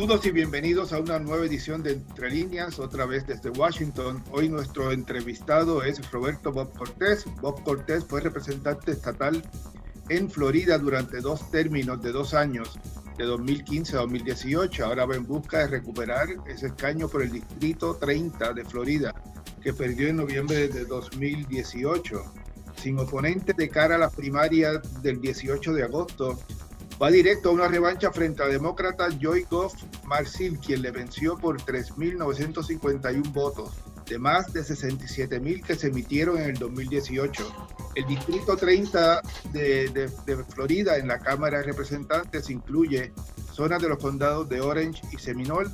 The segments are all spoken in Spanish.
Saludos y bienvenidos a una nueva edición de Entre Líneas, otra vez desde Washington. Hoy nuestro entrevistado es Roberto Bob Cortés. Bob Cortés fue representante estatal en Florida durante dos términos de dos años, de 2015 a 2018. Ahora va en busca de recuperar ese escaño por el Distrito 30 de Florida, que perdió en noviembre de 2018. Sin oponente de cara a las primarias del 18 de agosto, va directo a una revancha frente al demócrata Joy Goff Marcil, quien le venció por 3.951 votos, de más de 67.000 que se emitieron en el 2018. El Distrito 30 de, Florida en la Cámara de Representantes incluye zonas de los condados de Orange y Seminole.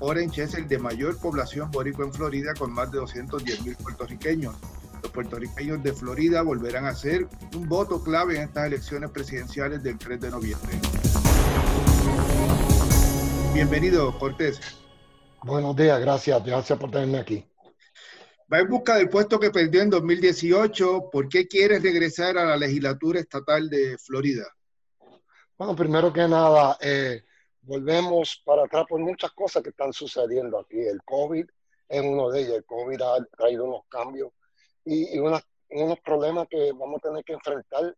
Orange es el de mayor población boricua en Florida con más de 210.000 puertorriqueños los puertorriqueños de Florida volverán a ser un voto clave en estas elecciones presidenciales del 3 de noviembre. Bienvenido, Cortés. Buenos días, gracias, gracias por tenerme aquí. Va en busca del puesto que perdió en 2018. ¿Por qué quiere regresar a la legislatura estatal de Florida? Bueno, primero que nada, eh, volvemos para atrás por muchas cosas que están sucediendo aquí. El COVID es uno de ellos. El COVID ha traído unos cambios y, unos problemas que vamos a tener que enfrentar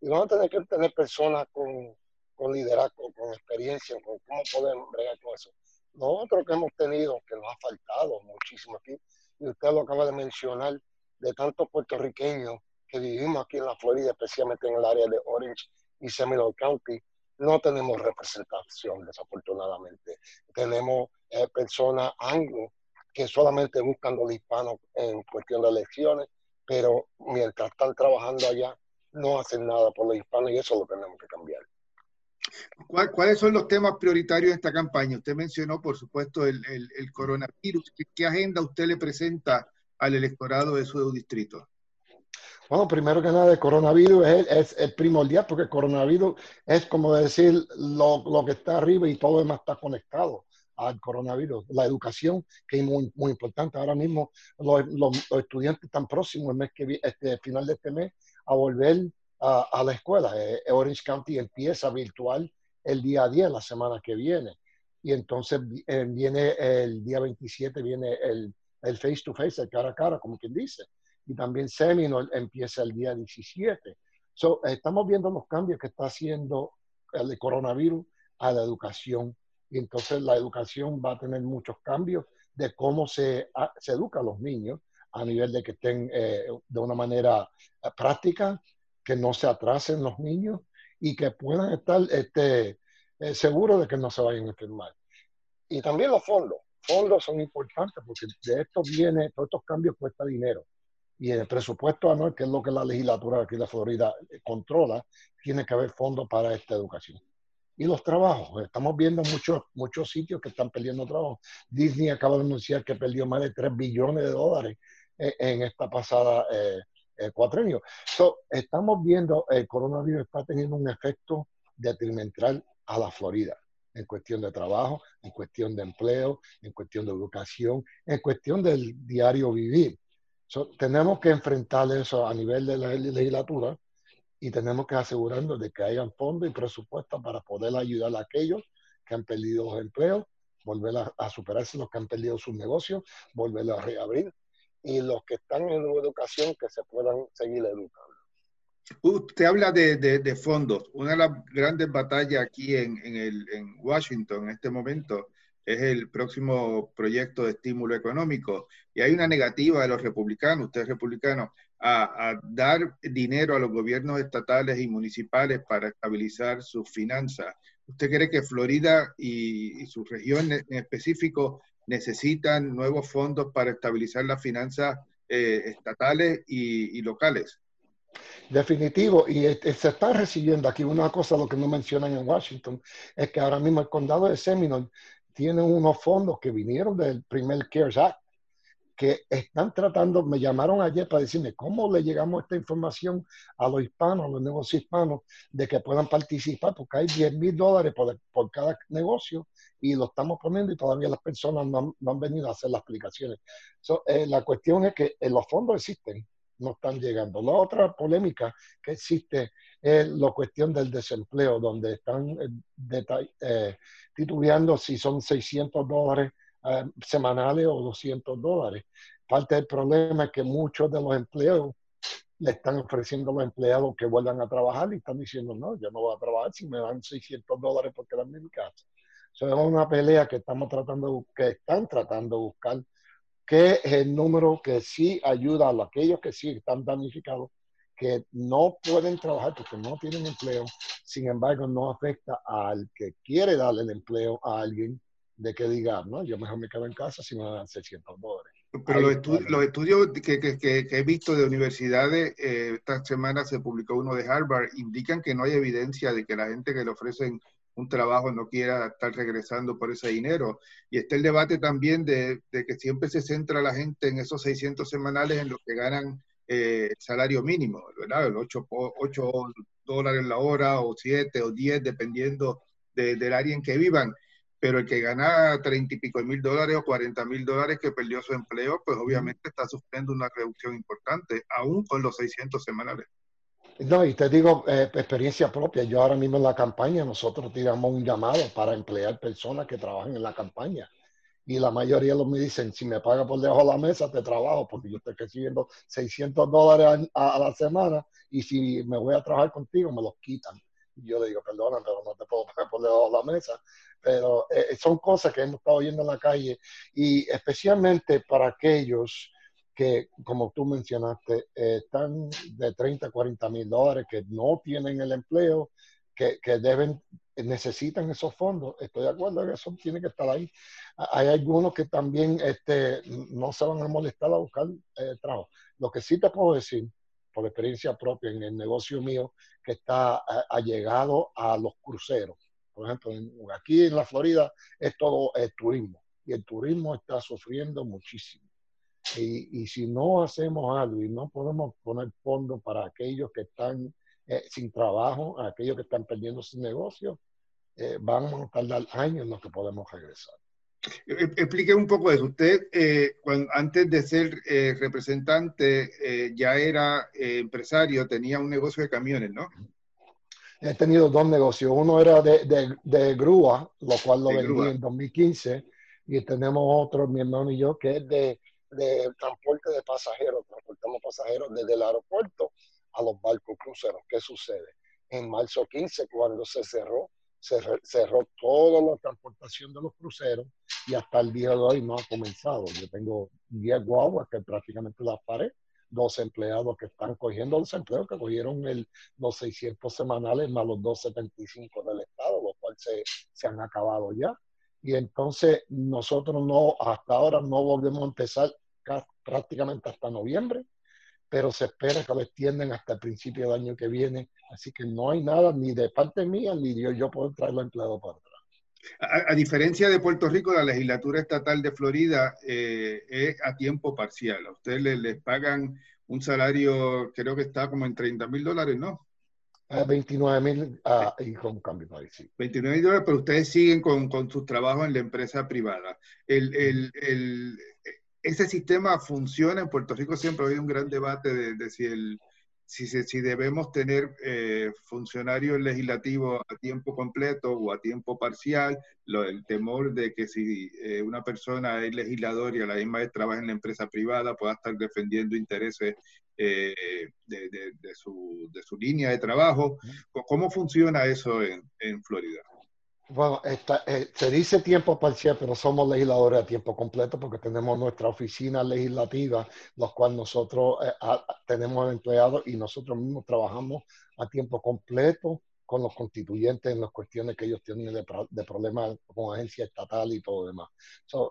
y vamos a tener que tener personas con, con liderazgo, con experiencia, con cómo podemos bregar con eso. Lo otro que hemos tenido, que nos ha faltado muchísimo aquí, y usted lo acaba de mencionar, de tantos puertorriqueños que vivimos aquí en la Florida, especialmente en el área de Orange y Seminole County, no tenemos representación, desafortunadamente. Tenemos eh, personas anglo que solamente buscan los hispanos en cuestión de elecciones, pero mientras están trabajando allá, no hacen nada por los hispanos y eso lo tenemos que cambiar. ¿Cuáles son los temas prioritarios de esta campaña? Usted mencionó, por supuesto, el, coronavirus. ¿Qué, agenda usted le presenta al electorado de su distrito? Bueno, primero que nada, el coronavirus es, es, el primordial porque el coronavirus es como decir lo, lo, que está arriba y todo lo demás está conectado al coronavirus. La educación, que es muy, muy importante. Ahora mismo los, los, estudiantes están próximos, el mes que este final de este mes, a volver a, a la escuela. Eh, Orange County empieza virtual el día 10, la semana que viene. Y entonces eh, viene el día 27, viene el, el face to face, el cara a cara, como quien dice. Y también Seminole empieza el día 17. So, estamos viendo los cambios que está haciendo el coronavirus a la educación entonces la educación va a tener muchos cambios de cómo se, educa a los niños a nivel de que estén eh, de una manera eh, práctica, que no se atrasen los niños y que puedan estar este, eh, seguros de que no se vayan a enfermar. Y también los fondos. Fondos son importantes porque de esto viene, todos estos cambios cuesta dinero. Y el presupuesto anual, que es lo que la legislatura aquí de Florida controla, tiene que haber fondos para esta educación y los trabajos. Estamos viendo muchos, muchos sitios que están perdiendo trabajo. Disney acaba de anunciar que perdió más de 3 billones de dólares eh, en, esta pasada eh, eh cuatrenio. estamos viendo el coronavirus está teniendo un efecto detrimental a la Florida en cuestión de trabajo, en cuestión de empleo, en cuestión de educación, en cuestión del diario vivir. tenemos que enfrentar eso a nivel de la legislatura y tenemos que asegurarnos de que hayan fondos y presupuestos para poder ayudar a aquellos que han perdido los empleos, volver a, superarse los que han perdido sus negocios, volver a reabrir y los que están en educación que se puedan seguir educando. Usted habla de, de, fondos. Una de las grandes batallas aquí en, en Washington en este momento es el próximo proyecto de estímulo económico. Y hay una negativa de los republicanos, usted es republicano, a, dar dinero a los gobiernos estatales y municipales para estabilizar sus finanzas. ¿Usted cree que Florida y, su región en específico necesitan nuevos fondos para estabilizar las finanzas eh, estatales y, locales? Definitivo, y se está recibiendo aquí una cosa, lo que no mencionan en Washington, es que ahora mismo el condado de Seminole tiene unos fondos que vinieron del primer CARES Act, que están tratando, me llamaron ayer para decirme cómo le llegamos esta información a los hispanos, a los negocios hispanos, de que puedan participar, porque hay 10 mil dólares por, por, cada negocio y lo estamos poniendo y todavía las personas no han, venido a hacer las aplicaciones. Eh, la cuestión es que eh, los fondos existen, no están llegando. La otra polémica que existe es la cuestión del desempleo, donde están eh, eh, titubeando si son 600 dólares eh, semanales o 200 dólares. Parte del problema es que muchos de los empleos le están ofreciendo a los empleados que vuelvan a trabajar y están diciendo, no, yo no voy a trabajar si me dan 600 dólares por quedarme en casa. Eso es una pelea que estamos tratando, que están tratando de buscar, que es el número que sí ayuda a aquellos que sí están damnificados, que no pueden trabajar porque no tienen empleo, sin embargo no afecta al que quiere darle el empleo a alguien de que diga, no, yo mejor me quedo en casa si me dan 600 dólares. Pero los, estudios que, he visto de universidades, eh, esta semana se publicó uno de Harvard, indican que no hay evidencia de que la gente que le ofrecen un trabajo no quiera estar regresando por ese dinero. Y está el debate también de, que siempre se centra la gente en esos 600 semanales en los que ganan eh, salario mínimo, ¿verdad? El 8, 8 dólares la hora o 7 o 10, dependiendo del área en que vivan pero el que gana treinta y pico mil dólares o cuarenta mil dólares que perdió su empleo, pues obviamente está sufriendo una reducción importante, aún con los 600 semanales. No, y te digo, eh, experiencia propia, yo ahora mismo en la campaña, nosotros tiramos un llamado para emplear personas que trabajan en la campaña. Y la mayoría de los me dicen, si me paga por debajo de la mesa, te trabajo, porque yo estoy recibiendo 600 dólares a, a la semana y si me voy a trabajar contigo, me los quitan yo le digo, perdona, pero no te puedo poner por debajo de la mesa. Pero eh, son cosas que hemos estado oyendo en la calle y especialmente para aquellos que, como tú mencionaste, eh, están de 30 a 40 mil dólares, que no tienen el empleo, que, que, deben, necesitan esos fondos. Estoy de acuerdo que eso tiene que estar ahí. Hay algunos que también este, no se van a molestar a buscar eh, trabajo. Lo que sí te puedo decir por experiencia propia en el negocio mío que está allegado a los cruceros. Por ejemplo, aquí en la Florida es todo el turismo y el turismo está sufriendo muchísimo. Y, si no hacemos algo y no podemos poner fondos para aquellos que están eh, sin trabajo, aquellos que están perdiendo su negocio, eh, vamos a tardar años en lo que podemos regresar. E-, explique un poco eso. Usted, eh, antes de ser eh, representante, eh, ya era empresario, tenía un negocio de camiones, ¿no? He tenido dos negocios. Uno era de, de, grúa, lo cual lo vendí en 2015, y tenemos otro, mi hermano y yo, que es de, de transporte de pasajeros. Transportamos pasajeros desde el aeropuerto a los barcos cruceros. ¿Qué sucede? En marzo 15, cuando se cerró se cerró toda la transportación de los cruceros y hasta el día de hoy no ha comenzado. Yo tengo 10 guaguas que prácticamente las paré, dos empleados que están cogiendo los empleos, que cogieron el, los 600 semanales más los 275 del Estado, los cuales se, se han acabado ya. Y entonces nosotros no, hasta ahora no volvemos a empezar prácticamente hasta noviembre pero se espera que lo extiendan hasta el principio del año que viene. Así que no hay nada ni de parte mía ni de yo poder traerlo empleado para atrás. A, diferencia de Puerto Rico, la legislatura estatal de Florida eh, es a tiempo parcial. A ustedes les, pagan un salario, creo que está como en 30 mil dólares, ¿no? 29 mil ah, y con cambio, sí. 29 mil dólares, pero ustedes siguen con, con sus trabajos en la empresa privada. El, el, el, ese sistema funciona. En Puerto Rico siempre ha habido un gran debate de, si, el, si, si, debemos tener eh, funcionarios legislativos a tiempo completo o a tiempo parcial. Lo, el temor de que si eh, una persona es legislador y a la misma vez trabaja en la empresa privada pueda estar defendiendo intereses eh, de, de, su, de, su, línea de trabajo. ¿Cómo funciona eso en, en Florida? Bueno, eh, se dice tiempo parcial, pero somos legisladores a tiempo completo porque tenemos nuestra oficina legislativa, los cuales nosotros eh, tenemos empleados y nosotros mismos trabajamos a tiempo completo con los constituyentes en las cuestiones que ellos tienen de, de problemas con agencia estatal y todo lo demás.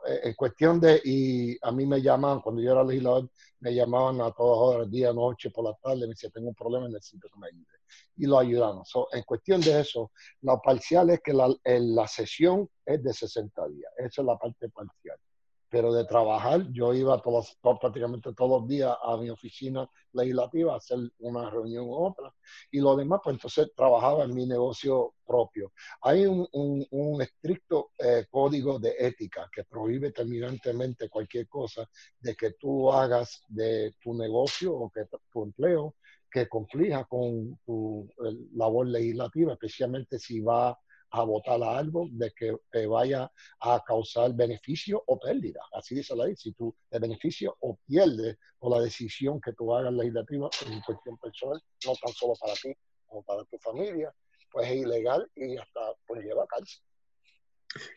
Eh, en cuestión de, y a mí me llaman, cuando yo era legislador, me llamaban a todas horas, día, noche, por la tarde, me decían, tengo un problema, necesito que me ayude. Y lo ayudamos. en cuestión de eso, lo parcial es que la, la sesión es de 60 días. Esa es la parte parcial. Pero de trabajar, yo iba todos, prácticamente todos los días a mi oficina legislativa a hacer una reunión u otra, y lo demás, pues entonces trabajaba en mi negocio propio. Hay un, un, estricto eh, código de ética que prohíbe terminantemente cualquier cosa de que tú hagas de tu negocio o que tu empleo que conflija con tu labor legislativa, especialmente si va a votar a algo de que te vaya a causar beneficio o pérdida. Así dice la ley. Si tú te beneficio o pierdes por la decisión que tú hagas legislativa en cuestión personal, no tan solo para ti como para tu familia, pues es ilegal y hasta pues lleva a cárcel.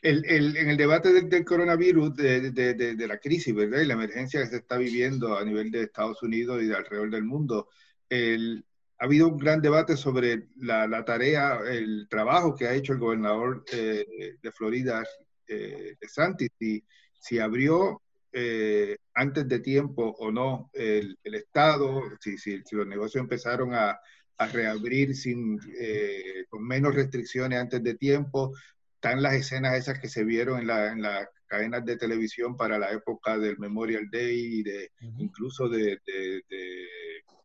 El, el, en el debate del, coronavirus, de, de, de, la crisis, ¿verdad? Y la emergencia que se está viviendo a nivel de Estados Unidos y de alrededor del mundo, el, ha habido un gran debate sobre la, la, tarea, el trabajo que ha hecho el gobernador eh, de Florida, eh, de Santis, si, si abrió eh, antes de tiempo o no el, el Estado, si, si, si, los negocios empezaron a, a reabrir sin, eh, con menos restricciones antes de tiempo. Están las escenas esas que se vieron en, la, en las cadenas de televisión para la época del Memorial Day y de, incluso de, de, de,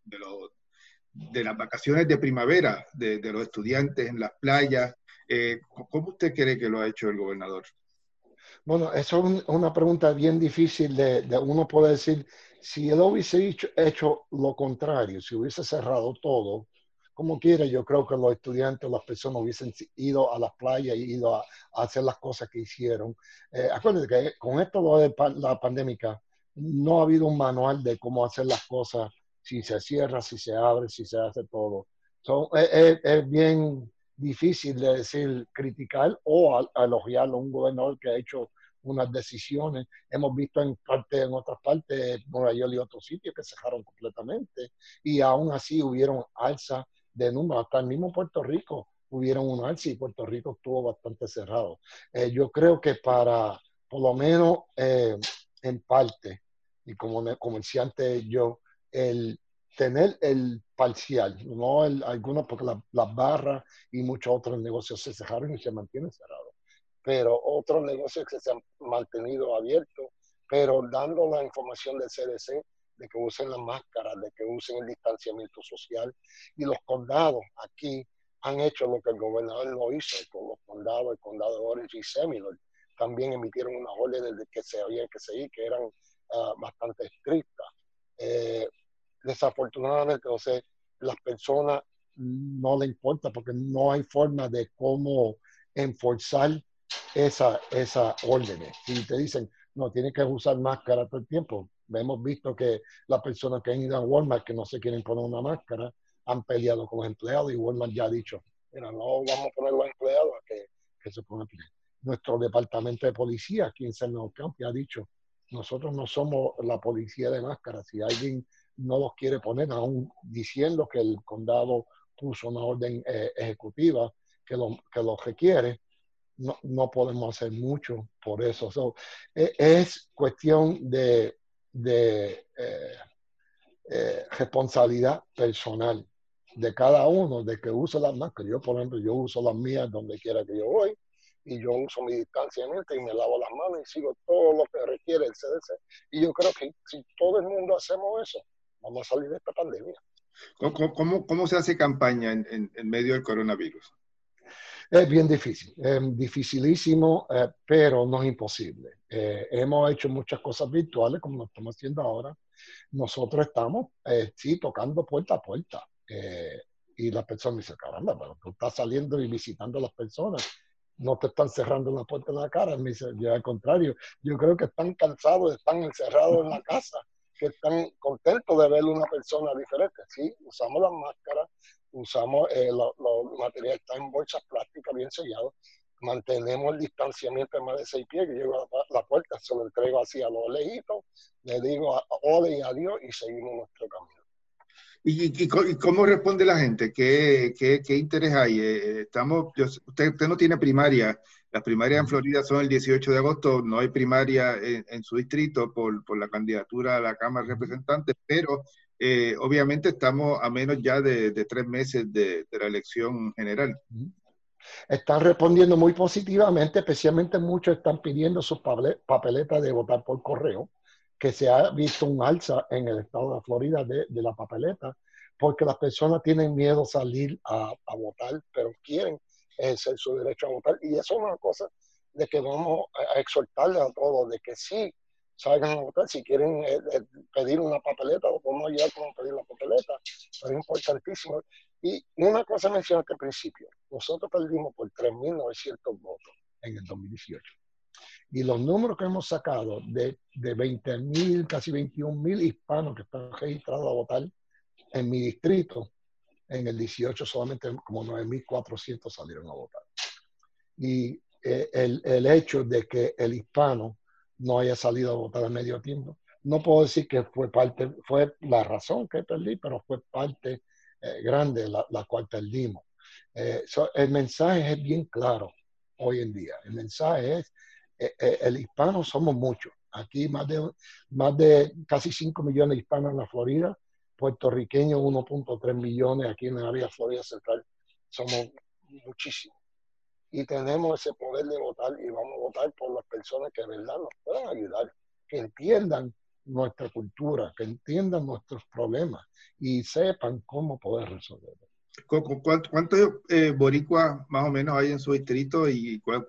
de los de las vacaciones de primavera de, de los estudiantes en las playas. Eh, ¿Cómo usted cree que lo ha hecho el gobernador? Bueno, eso es una pregunta bien difícil de, de uno puede decir, si él hubiese hecho, lo contrario, si hubiese cerrado todo, como quiera, yo creo que los estudiantes, las personas hubiesen ido a las playas y ido a, a hacer las cosas que hicieron. Eh, acuérdense que con esto de la pandemia no ha habido un manual de cómo hacer las cosas si se cierra, si se abre, si se hace todo. es, bien difícil de decir criticar o elogiar a un gobernador que ha hecho unas decisiones. Hemos visto en parte, en otras partes, Nueva York y otros sitios que cerraron completamente y aún así hubieron alza de números. Hasta el mismo Puerto Rico hubieron un alza y Puerto Rico estuvo bastante cerrado. Eh, yo creo que para, por lo menos eh, en parte, y como comerciante yo, el tener el parcial, no el, algunos, porque las barras y muchos otros negocios se cerraron y se mantienen cerrados, pero otros negocios que se han mantenido abiertos, pero dando la información del CDC de que usen las máscaras, de que usen el distanciamiento social. Y los condados aquí han hecho lo que el gobernador no hizo con los condados, el condado de Orange y Seminole. También emitieron unas órdenes de que se había que seguir, que eran uh, bastante estrictas. Eh, desafortunadamente, no sé, las personas no le importa porque no hay forma de cómo enforzar esa, esa órdenes. Si te dicen, no, tienes que usar máscara todo el tiempo. Hemos visto que las personas que han ido a Walmart que no se quieren poner una máscara han peleado con los empleados y Walmart ya ha dicho, mira, no vamos a poner los empleados a que, se pongan Nuestro departamento de policía aquí en San County ha dicho, nosotros no somos la policía de máscara. Si alguien no los quiere poner, aún diciendo que el condado puso una orden eh, ejecutiva que lo, que requiere, no, no, podemos hacer mucho por eso. E, es cuestión de, de eh, eh, responsabilidad personal de cada uno de que use las máscaras. Yo, por ejemplo, yo uso las mías donde quiera que yo voy y yo uso mi distanciamiento y me lavo las manos y sigo todo lo que requiere el CDC. Y yo creo que si todo el mundo hacemos eso, vamos a salir de esta pandemia. ¿Cómo, cómo, cómo se hace campaña en, en, en, medio del coronavirus? Es bien difícil, es dificilísimo, eh, pero no es imposible. Eh, hemos hecho muchas cosas virtuales, como lo estamos haciendo ahora. Nosotros estamos, eh, sí, tocando puerta a puerta. Eh, y la persona dice, caramba, pero tú estás saliendo y visitando a las personas no te están cerrando la puerta en la cara. Me dice, yo al contrario, yo creo que están cansados, están encerrados en la casa que están contentos de ver una persona diferente. Sí, usamos las máscaras, usamos eh, los lo materiales, están en bolsas plásticas bien sellados, mantenemos el distanciamiento de más de seis pies, que llego a la, puerta, se lo entrego así a los lejitos, le digo ole y adiós y seguimos nuestro camino. ¿Y, cómo responde la gente? ¿Qué, interés hay? Eh, estamos, usted, usted no tiene primaria, las primarias en Florida son el 18 de agosto, no hay primaria en, su distrito por, por, la candidatura a la Cámara de Representantes, pero eh, obviamente estamos a menos ya de, de tres meses de, de, la elección general. Están respondiendo muy positivamente, especialmente muchos están pidiendo sus papeletas de votar por correo, que se ha visto un alza en el estado de Florida de, la papeleta, porque las personas tienen miedo a salir a, votar, pero quieren ejercer su derecho a votar. Y eso es una cosa de que vamos a exhortarles a todos, de que sí salgan a votar. Si quieren eh, eh, pedir una papeleta, lo podemos ayudar con pedir la papeleta. es importantísimo. Y una cosa mencionaste al principio, nosotros perdimos por 3.900 votos en el 2018. Y los números que hemos sacado de, de 20.000, casi 21.000 hispanos que están registrados a votar en mi distrito, en el 18 solamente como 9.400 salieron a votar. Y eh, el, el, hecho de que el hispano no haya salido a votar a medio tiempo, no puedo decir que fue parte, fue la razón que perdí, pero fue parte eh, grande la, la, cual perdimos. Eh, el mensaje es bien claro hoy en día. El mensaje es, eh, el hispano somos muchos. Aquí más de, más de casi 5 millones de hispanos en la Florida, puertorriqueños 1.3 millones aquí en el área Florida Central. Somos muchísimos. Y tenemos ese poder de votar y vamos a votar por las personas que de verdad nos puedan ayudar, que entiendan nuestra cultura, que entiendan nuestros problemas y sepan cómo poder resolverlos. ¿Cuántos eh, boricuas más o menos hay en su distrito y cuál,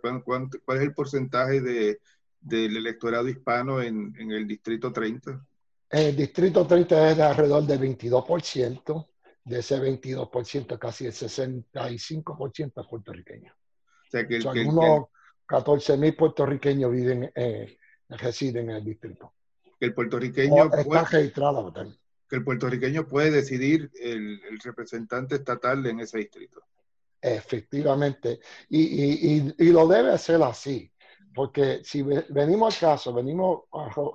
es el porcentaje de, del electorado hispano en, el distrito 30? El distrito 30 es de alrededor del 22%, de ese 22% casi el 65% es puertorriqueño. O sea que, algunos 14 mil puertorriqueños viven, eh, residen en el distrito que el puertorriqueño puede, que el puertorriqueño puede decidir el, representante estatal en ese distrito. Efectivamente, y, lo debe hacer así, porque si venimos al caso, venimos,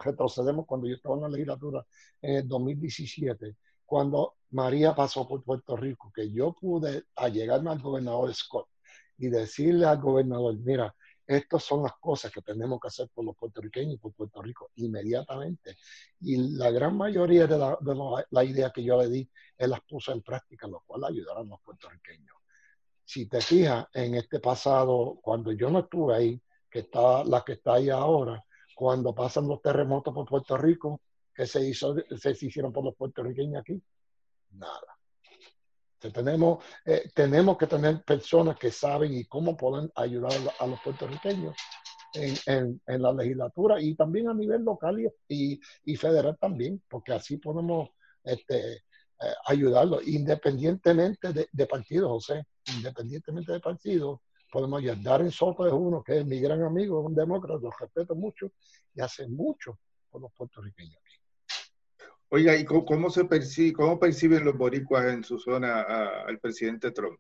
retrocedemos cuando yo estaba en la legislatura en el 2017, cuando María pasó por Puerto Rico, que yo pude allegarme al gobernador Scott y decirle al gobernador, mira, estas son las cosas que tenemos que hacer por los puertorriqueños y por Puerto Rico inmediatamente. Y la gran mayoría de la, de la, idea que yo le di, él las puso en práctica, lo cual ayudará a los puertorriqueños. Si te fijas en este pasado, cuando yo no estuve ahí, que está la que está ahí ahora, cuando pasan los terremotos por Puerto Rico, ¿qué se, hizo, se hicieron por los puertorriqueños aquí? Nada tenemos, eh, tenemos que tener personas que saben y cómo pueden ayudar a los puertorriqueños en, en, la legislatura y también a nivel local y, y, federal también, porque así podemos este, eh, ayudarlos independientemente de, de partido, José, independientemente de partido. Podemos ayudar. en Soto es uno que es mi gran amigo, un demócrata, lo respeto mucho y hace mucho por los puertorriqueños. Oiga, ¿y cómo, se percibe, cómo perciben los boricuas en su zona al presidente Trump?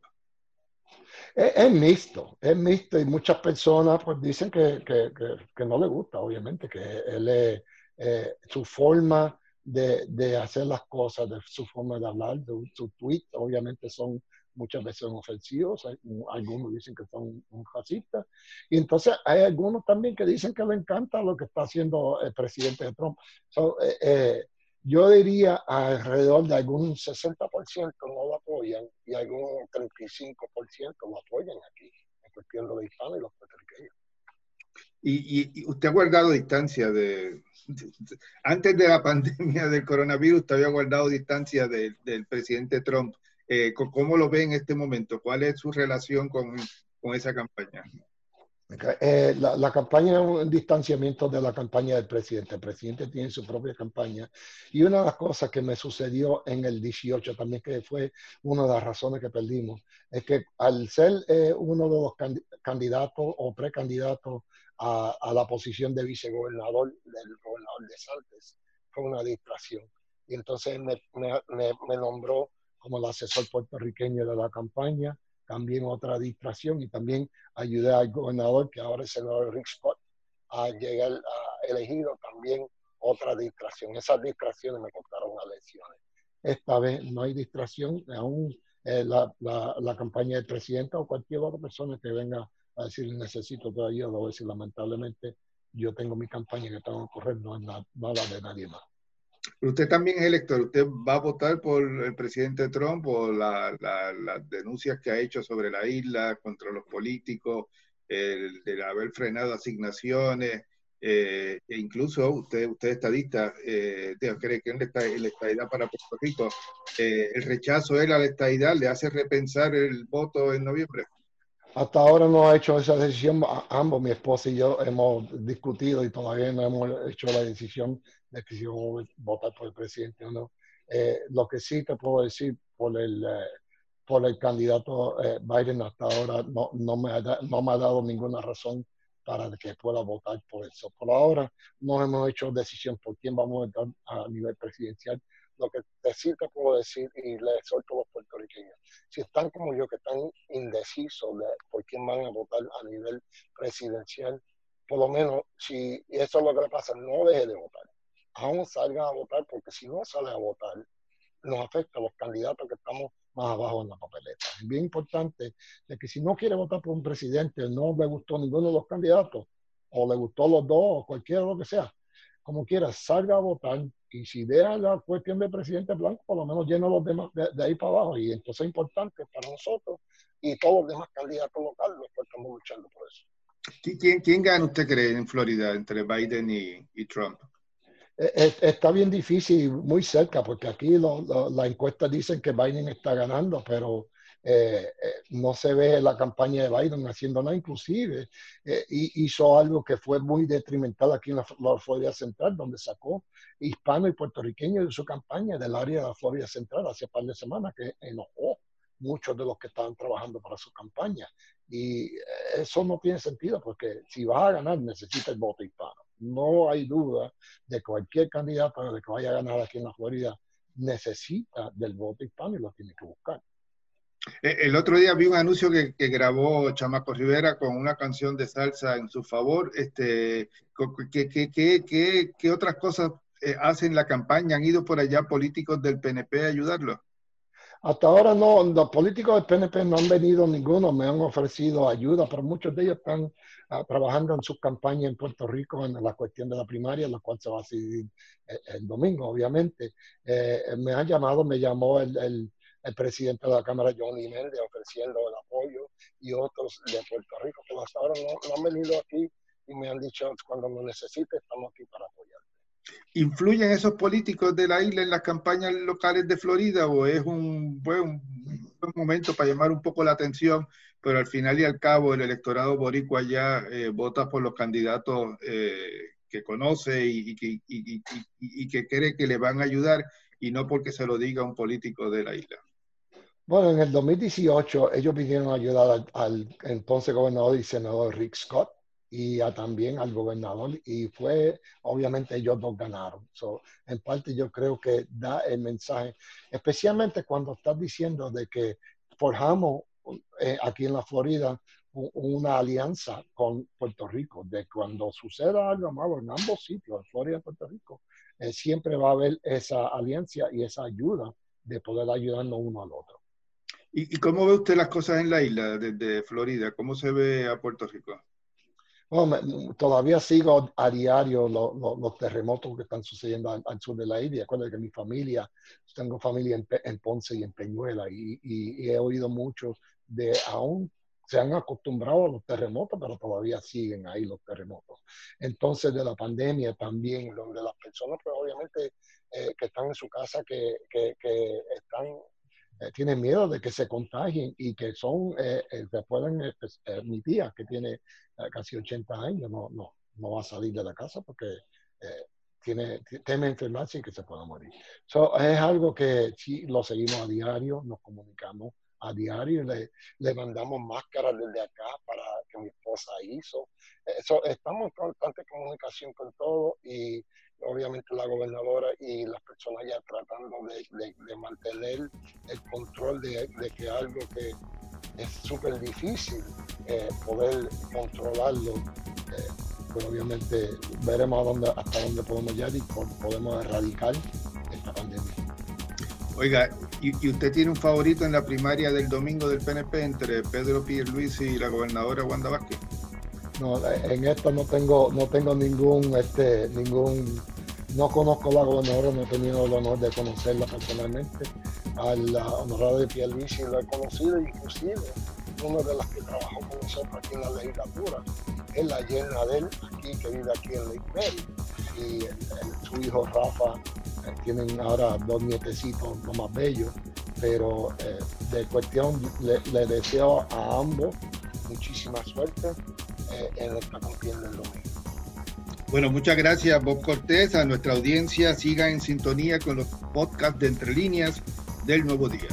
Es, mixto, es mixto y muchas personas pues dicen que, que, que, no le gusta, obviamente, que él es, eh, su forma de, de, hacer las cosas, de su forma de hablar, de sus tweets, obviamente son muchas veces ofensivos, algunos dicen que son racistas, y entonces hay algunos también que dicen que le encanta lo que está haciendo el presidente Trump. Eh, eh, yo diría alrededor de algún 60% no lo apoyan y algún 35% lo apoyan aquí, en cuestión de los hispanos y los puertorriqueños. Y, y, usted ha guardado distancia de, antes de la pandemia del coronavirus, usted había guardado distancia del presidente Trump. Eh, ¿Cómo lo ve en este momento? ¿Cuál es su relación con, con esa campaña? Eh, la, campaña es un distanciamiento de la campaña del presidente. El presidente tiene su propia campaña. Y una de las cosas que me sucedió en el 18 también, que fue una de las razones que perdimos, es que al ser eh, uno de los candidatos o precandidatos a, a, la posición de vicegobernador del gobernador de Saltes, fue una distracción. Y entonces me, me, me nombró como el asesor puertorriqueño de la campaña también otra distracción y también ayudé al gobernador, que ahora es el senador Rick Scott, a llegar elegido también otra distracción. Esas distracciones me costaron las elecciones. Esta vez no hay distracción, aún eh, la, campaña del presidente o cualquier otra persona que venga a decir necesito toda ayuda, voy decir lamentablemente yo tengo mi campaña que tengo que correr, no es nada, nada de nadie más. Usted también es elector, usted va a votar por el presidente Trump o las denuncias que ha hecho sobre la isla contra los políticos, el, de haber frenado asignaciones, eh, e incluso usted, usted estadista, eh, cree que en la estadidad para Puerto Rico, eh, el rechazo a la estadidad le hace repensar el voto en noviembre. Hasta ahora no ha hecho esa decisión. Ambos, mi esposa y yo, hemos discutido y todavía no hemos hecho la decisión de votar por el presidente o no. Eh, lo que sí te puedo decir por el, eh, por el candidato eh, Biden hasta ahora no, no, me ha, no me ha dado ninguna razón para que pueda votar por eso. Por ahora no hemos hecho decisión por quién vamos a votar a nivel presidencial. Lo que sí te puedo decir y le exhorto a los puertorriqueños, si están como yo, que están indecisos de por quién van a votar a nivel presidencial, por lo menos si eso es lo que le pasa, no deje de votar. Aún salga a votar, porque si no sale a votar, nos afecta a los candidatos que estamos más abajo en la papeleta. Es bien importante de que si no quiere votar por un presidente, no le gustó ninguno de los candidatos, o le gustó los dos, o cualquiera lo que sea, como quiera, salga a votar y si deja la cuestión del presidente blanco, por lo menos llena los demás de, ahí para abajo. Y entonces es importante para nosotros y todos los demás candidatos locales, los cuales estamos luchando por eso. ¿Quién, quién gana, usted cree, en Florida entre Biden y, Trump? Está bien difícil, muy cerca, porque aquí las encuestas dicen que Biden está ganando, pero eh, eh, no se ve la campaña de Biden haciendo nada, inclusive eh, hizo algo que fue muy detrimental aquí en la, Florida Central, donde sacó hispano y puertorriqueños de su campaña del área de la Florida Central hace par de semanas, que enojó muchos de los que estaban trabajando para su campaña. Y eso no tiene sentido, porque si vas a ganar, necesitas el voto hispano. No hay duda de cualquier candidato de que vaya a ganar aquí en la Florida necesita del voto hispano y lo tiene que buscar. Eh, el otro día vi un anuncio que, grabó Chamaco Rivera con una canción de salsa en su favor. Este, ¿qué, qué, otras cosas eh, hacen la campaña? ¿Han ido por allá políticos del PNP a ayudarlo? Hasta ahora no, los políticos del PNP no han venido ninguno, me han ofrecido ayuda, pero muchos de ellos están ah, trabajando en sus campañas en Puerto Rico en la cuestión de la primaria, la cual se va a decidir eh, el, domingo, obviamente. me han llamado, me llamó el el presidente de la Cámara, Johnny Méndez, ofreciendo el apoyo y otros de Puerto Rico, que hasta ahora no, han venido aquí y me han dicho, cuando lo necesite, estamos aquí. ¿Influyen esos políticos de la isla en las campañas locales de Florida o es un buen, momento para llamar un poco la atención, pero al final y al cabo el electorado boricua ya eh, vota por los candidatos eh, que conoce y, que cree que le van a ayudar y no porque se lo diga un político de la isla? Bueno, en el 2018 ellos vinieron a ayudar al, entonces gobernador y senador Rick Scott y también al gobernador y fue, obviamente ellos dos ganaron. So, en parte yo creo que da el mensaje, especialmente cuando estás diciendo de que forjamos eh, aquí en la Florida una alianza con Puerto Rico, de cuando suceda algo malo en ambos sitios, Florida y Puerto Rico, eh, siempre va a haber esa alianza y esa ayuda de poder ayudarnos uno al otro. ¿Y, cómo ve usted las cosas en la isla desde Florida? ¿Cómo se ve a Puerto Rico? Todavía sigo a diario los terremotos que están sucediendo al, sur de la isla. Acuérdate que mi familia, tengo familia en, Ponce y en Peñuela y, he oído mucho de aún se han acostumbrado a los terremotos, pero todavía siguen ahí los terremotos. Entonces, de la pandemia también, donde las personas, pues obviamente, eh, que están en su casa, que, que, que están eh, tienen miedo de que se contagien y que son, eh, eh se pueden, pues, mi tía que tiene casi 80 años no, no, no va a salir de la casa porque tiene, teme enfermarse y que se pueda morir. So, es algo que sí lo seguimos a diario, nos comunicamos a diario, le, le mandamos máscaras desde acá para que mi esposa hizo. Eso, estamos en constante comunicación con todo y obviamente la gobernadora y las personas ya tratando de, mantener el control de, que algo que es súper difícil eh, poder controlarlo. Eh, pero obviamente veremos a dónde, hasta dónde podemos llegar y podemos erradicar esta pandemia. Oiga, ¿y, usted tiene un favorito en la primaria del domingo del PNP entre Pedro Pierluisi y la gobernadora Wanda Vázquez? No, en esto no tengo, no tengo ningún, este, ningún No conozco a la gobernadora, no he tenido el honor de conocerla personalmente. A la honorable de Pierluisi lo he conocido, inclusive una de las que trabajó con nosotros aquí en la legislatura. Es la yerna de él, aquí, que vive aquí en Lake. Y su hijo Rafa, eh, tienen ahora dos nietecitos, lo más bellos. Pero eh, de cuestión, le, deseo a ambos muchísima suerte eh, del domingo. Bueno, muchas gracias Bob Cortés, a nuestra audiencia. Siga en sintonía con los podcasts de Entre Líneas del Nuevo Día.